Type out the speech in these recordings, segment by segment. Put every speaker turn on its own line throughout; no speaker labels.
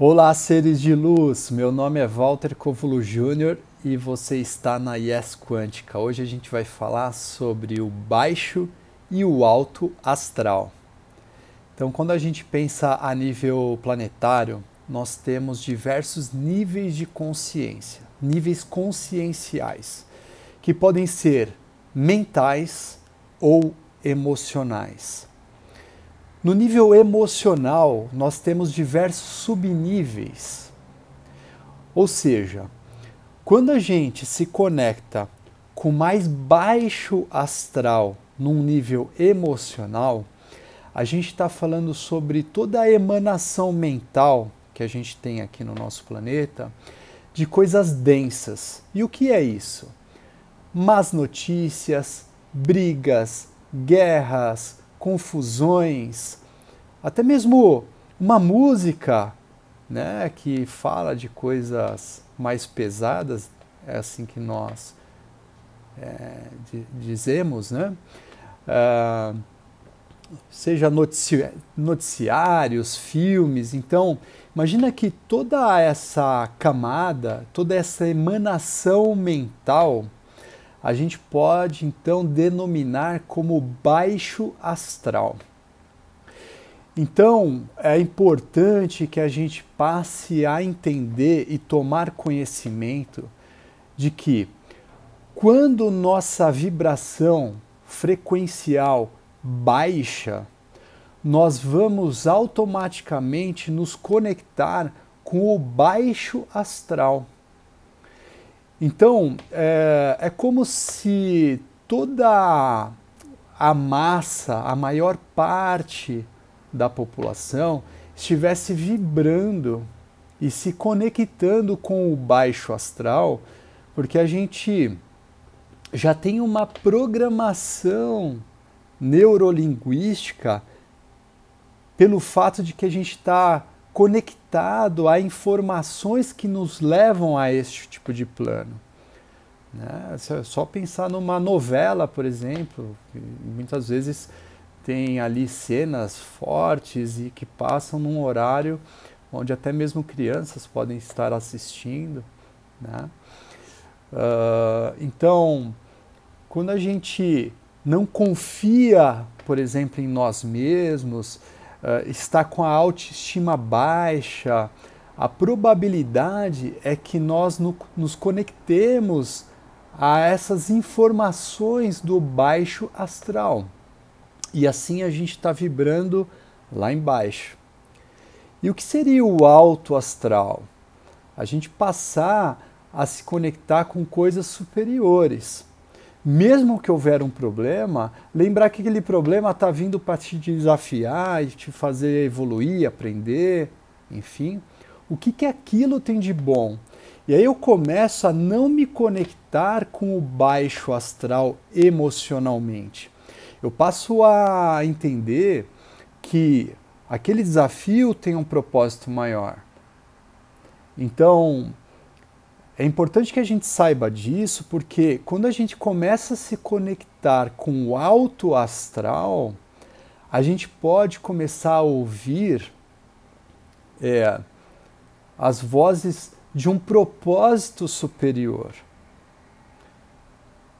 Olá, seres de luz. Meu nome é Walter Covulo Júnior e você está na Yes Quântica. Hoje a gente vai falar sobre o baixo e o alto astral. Então, quando a gente pensa a nível planetário, nós temos diversos níveis de consciência, níveis conscienciais, que podem ser mentais ou emocionais. No nível emocional, nós temos diversos subníveis. Ou seja, quando a gente se conecta com mais baixo astral num nível emocional, a gente está falando sobre toda a emanação mental que a gente tem aqui no nosso planeta de coisas densas. E o que é isso? Más notícias, brigas, guerras, confusões, até mesmo uma música né, que fala de coisas mais pesadas, é assim que nós é, dizemos, né? Uh, seja notici noticiários, filmes. Então, imagina que toda essa camada, toda essa emanação mental a gente pode então denominar como baixo astral. Então, é importante que a gente passe a entender e tomar conhecimento de que quando nossa vibração frequencial baixa, nós vamos automaticamente nos conectar com o baixo astral. Então, é, é como se toda a massa, a maior parte da população estivesse vibrando e se conectando com o baixo astral, porque a gente já tem uma programação neurolinguística pelo fato de que a gente está conectado a informações que nos levam a este tipo de plano. Né? É só pensar numa novela, por exemplo, muitas vezes tem ali cenas fortes e que passam num horário onde até mesmo crianças podem estar assistindo. Né? Uh, então, quando a gente não confia, por exemplo, em nós mesmos, está com a autoestima baixa, a probabilidade é que nós no, nos conectemos a essas informações do baixo astral. E assim a gente está vibrando lá embaixo. E o que seria o alto astral? A gente passar a se conectar com coisas superiores mesmo que houver um problema, lembrar que aquele problema está vindo para te desafiar te fazer evoluir, aprender, enfim. O que, que aquilo tem de bom? E aí eu começo a não me conectar com o baixo astral emocionalmente. Eu passo a entender que aquele desafio tem um propósito maior. Então, é importante que a gente saiba disso, porque quando a gente começa a se conectar com o alto astral, a gente pode começar a ouvir é, as vozes de um propósito superior.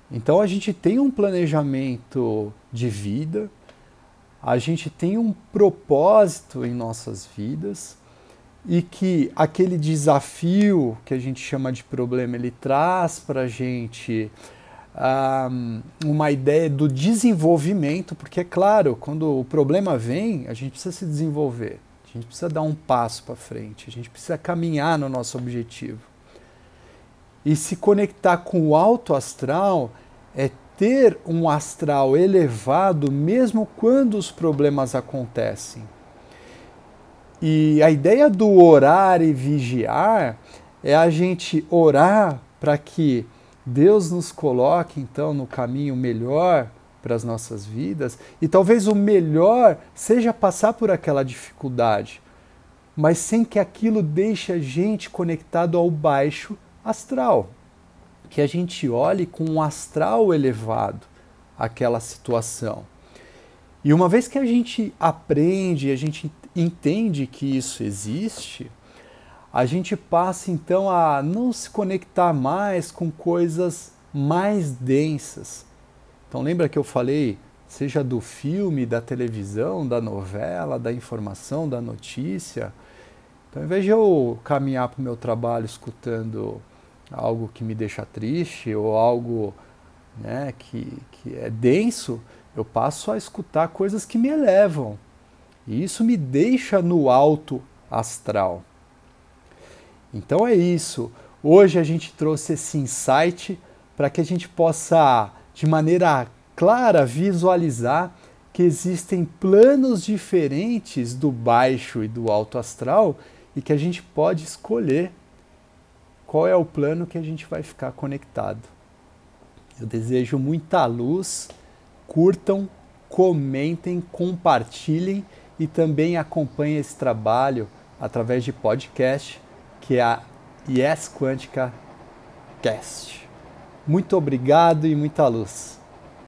Então a gente tem um planejamento de vida, a gente tem um propósito em nossas vidas e que aquele desafio que a gente chama de problema ele traz para a gente um, uma ideia do desenvolvimento, porque é claro, quando o problema vem, a gente precisa se desenvolver, a gente precisa dar um passo para frente, a gente precisa caminhar no nosso objetivo. E se conectar com o alto astral é ter um astral elevado mesmo quando os problemas acontecem e a ideia do orar e vigiar é a gente orar para que Deus nos coloque então no caminho melhor para as nossas vidas e talvez o melhor seja passar por aquela dificuldade, mas sem que aquilo deixe a gente conectado ao baixo astral, que a gente olhe com um astral elevado aquela situação. E uma vez que a gente aprende, a gente entende que isso existe, a gente passa então a não se conectar mais com coisas mais densas. Então lembra que eu falei, seja do filme, da televisão, da novela, da informação, da notícia. Então, ao invés de eu caminhar para o meu trabalho escutando algo que me deixa triste ou algo né, que, que é denso, eu passo a escutar coisas que me elevam. E isso me deixa no alto astral. Então é isso. Hoje a gente trouxe esse insight para que a gente possa, de maneira clara, visualizar que existem planos diferentes do baixo e do alto astral e que a gente pode escolher qual é o plano que a gente vai ficar conectado. Eu desejo muita luz, curtam, comentem, compartilhem e também acompanhem esse trabalho através de podcast, que é a Yes Quântica Cast. Muito obrigado e muita luz.